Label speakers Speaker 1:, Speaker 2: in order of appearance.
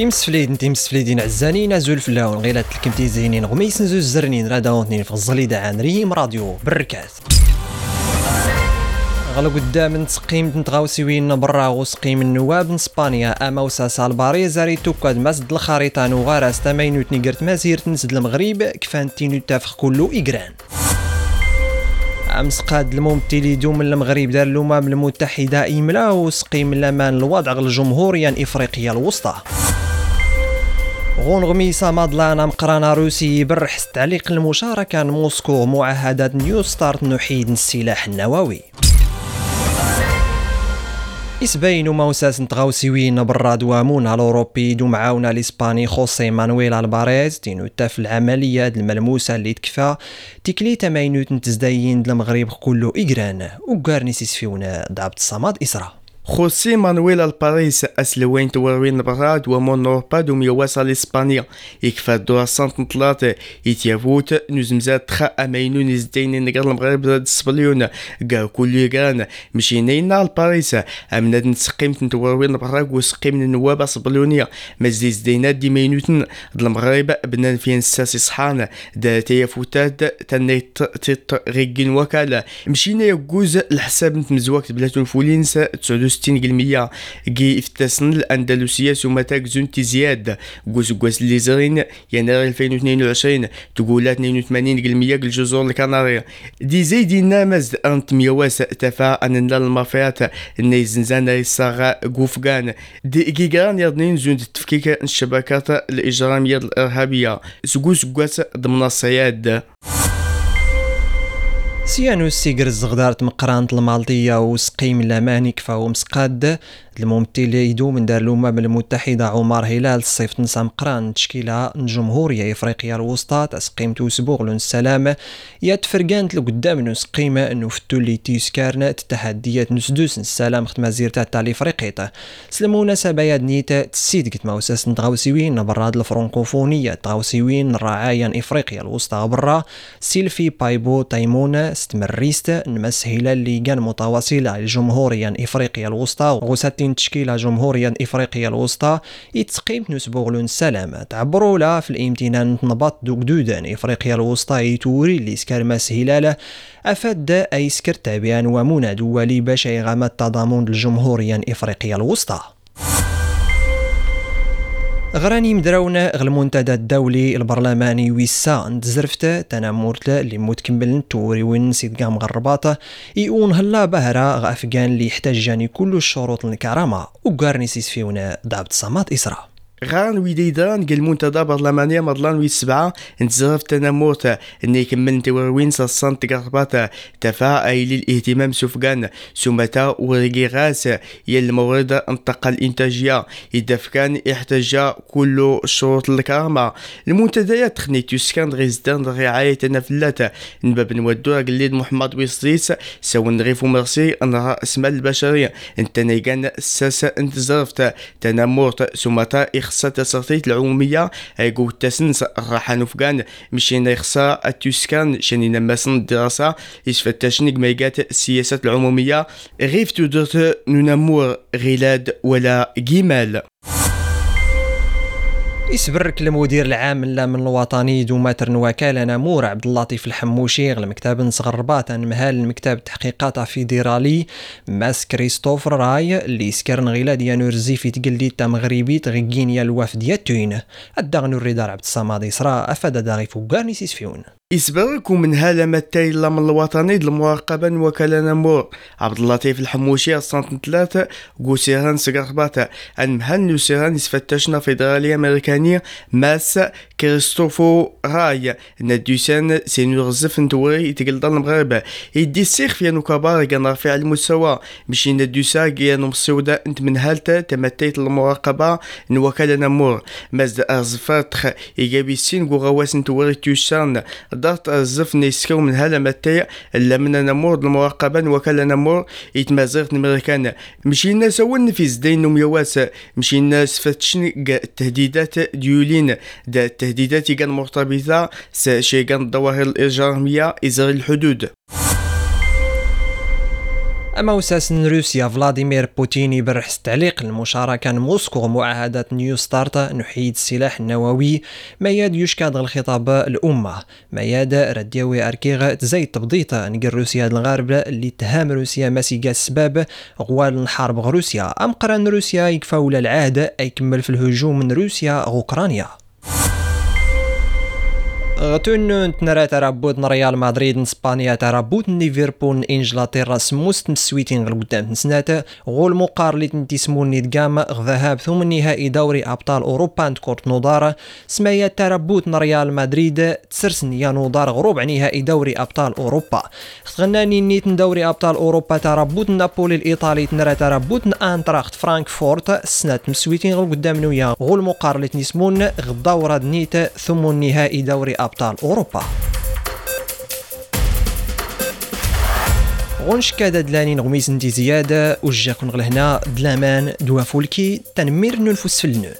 Speaker 1: يمسفليد انت عزانين نازول فلاون غيلات الكمتي زينين غميس نزوز زرنين راداونتنين في الزليدة عن ريم راديو بركات. غلا قدام نتقيم نتغاوسيوين برا وسقيم النواب نسبانيا أما وساسا الباري زاري توكاد مسد الخريطة نوغارس تماينوت نيقرت مازيرت نسد المغرب كفان تينو تافخ كلو إقران امس قاد الممثل دوم المغرب دار الامم المتحدة املا وسقيم الأمان الوضع الجمهوريه الافريقيه الوسطى. غون غميسة مادلانا مقرانا روسي برح تعليق المشاركة موسكو معاهدة نيو ستارت نحيد السلاح النووي. إسباين وموساس نتغاوسيوين براد وامون الأوروبي دو معاونا الإسباني خوسي مانويل ألباريز تينو تاف العملية الملموسة اللي تكفى. تيكلي تماينوت نتزداين المغرب كله إجران وقارني سيسفيونا دابت الصماد إسرا
Speaker 2: خوسي مانويل الباريس اسلوين توروين براد ومون اوروبا دوم يواصل اسبانيا يكفى دور سانت نطلات يتيافوت نزمزات تخا امينو نزدين نقر المغرب زاد سبليون قا كل يقران مشينين الباريس امنا نسقيم تنتوروين براد وسقيم النواب سبليونيا مزيز دينات دي مينوتن المغرب بنان فين ساسي صحان دا تيافوتات تنيت تيت غيقين وكالة مشينا يقوز الحساب نتمزوكت بلاتون فولينس تسعود 60% كي افتسن الأندلسية سمتا زون زياد قوس قوس اللي زرين يناير 2022 تقولات 82% الجزر الكنارية دي زيدي نامز أنت ميواس تفا أن المافيات. ني زنزان يساغا قوفقان دي جيجان يضنين زون تفكيك الشبكات الإجرامية الإرهابية. سقوس قوس ضمن الصياد.
Speaker 1: سيانو السيقر الزغدارة مقرانة المالطية وسقيم الأماني كفاو مسقاد. الممثل يدو من دار الأمم المتحدة عمر هلال الصيف تنسى مقران تشكيلة جمهورية إفريقيا الوسطى تسقيم توسبوغ لون السلام. يا تفرقانت لقدام نوس أنو فتو اللي تيسكارنا التحديات نسدوس السلام خت مزيرتا تاع إفريقيا سلمونا سبايا دنيتا تسيد قت موساس نتغاوسيوين براد الفرنكوفونية. تغاوسيوين رعايا إفريقيا الوسطى برا. سيلفي بايبو تايمونا استمريست نمسهلة اللي كان متواصلة الجمهورية إفريقيا الوسطى. وغساتين تشكيلة جمهورية إفريقيا الوسطى يتسقيم نسبوغلون السلام تعبروا لا في الإمتنان نبط دوك دودان. إفريقيا الوسطى يتوري اللي سكر مسهلة أفاد أي سكر تابعا ومنى دولي باش يغام التضامن الجمهورية إفريقيا الوسطى. غراني مدراونا المنتدى الدولي البرلماني ويسا نتزرفت تنامورت اللي متكمل نتوري وين سيد قام غرباطة. يقون هلا بهرا غافقان اللي يحتاجاني كل الشروط الكرامة. وقارني سيس فيونا دابت صمات إسراء.
Speaker 2: غان ويديدان قال منتدى برلمانية مضلان وي سبعة. انتزرف تنموت. ان يكمل تورwين ساسان تقربات. تفا ايلي الاهتمام سفقان سمتا ورقيغاس يل المورد انتقل الإنتاجية. يدفكان إحتاج كل شروط الكرامة. المنتديات تخني تسكان غيزدان رعاية نفلات نباب نودو قليد محمد ويصريس. سوى نغيفو مرسي. راس مال البشرية. انت نيقان ساسا انتزرفت تنموت سمتا خصها تسرطيت العمومية. يقول تسنس راح نفقان مشينا يخصا التوسكان شاني نماسن الدراسة. يسفتشنك ميقات السياسات العمومية. غيف تودرت ننمور غلاد ولا جمال
Speaker 1: يسبرك المدير العام من الوطني دوماتر وكالة نمور عبد اللطيف الحموشي المكتب نصغر باتن مهال المكتب التحقيقات فيدرالي ماس كريستوفر راي اللي سكرن غيلا ديانو في تقلدي تا مغربي تغيين الوفد ياتوين الدغنو الريدار عبد الصماد إسراء أفاد داغي فوقارني سيسفيون.
Speaker 2: يسبركم من هالة متايلا من الوطني المراقبة وكالة نمور عبد اللطيف الحموشي الصنط ثلاثة قوسيران سقرباتا المهن نسيران يسفتشنا فيدرالية أمريكانية ماس كريستوفو راي. ندوسان سينور غزف نتوري يتقل دار المغاربة يدي السيخ في انو كبار كان رافع المستوى. مشي ندوسا كيانو مسودة أنت من هالتا تمتيت المراقبة نوكالة نمور ماز ارزفات يجابي السين غواس نتوري تيوسان دارت الزف نيسكو من هلا متايا إلا من نمور المراقبة وكالا نمور يتمازغت المريكان مشينا سوون في زدين ميواس مشينا سفتشن التهديدات ديولين. دا التهديدات كان مرتبطة شي كان الظواهر الإجرامية إزار الحدود.
Speaker 1: أما وساس روسيا فلاديمير بوتين يبرح التعليق المشاركة موسكو معاهدة نيو ستارت نحيد السلاح النووي. ما ياد يشكاد الخطاب الأمة. ما ياد رديوي أركيغ تزايد تبضيطة نقر روسيا الغرب اللي اتهام روسيا مسيقى السباب غوال الحرب روسيا أم قران روسيا يكفى ولا العهد يكمل في الهجوم من روسيا أوكرانيا غتون تنرا ترابوت ريال مدريد اسبانيا ترابوت ليفربول انجلترا سموست مسويتين غير قدام سنات غول مقار اللي تنتي سموني دقام ذهاب ثم نهائي دوري أبطال أوروبا عند كورت نودار. سمايا ترابوت ريال مدريد تسرسن يا نودار غروب نهائي دوري أبطال أوروبا. تغناني نيت دوري أبطال أوروبا ترابوت نابولي الإيطالي تنرا ترابوت أنتراخت فرانكفورت. سنات مسويتين غير قدام نويا غول مقار اللي تنسمون غدورة نيت ثم نهائي دوري أبطال أبطال أوروبا. غونش كادا دلاني نغميز ندي زيادة وجاكون غلهنا دلامان دوا فولكي تنمير ننفس في النون.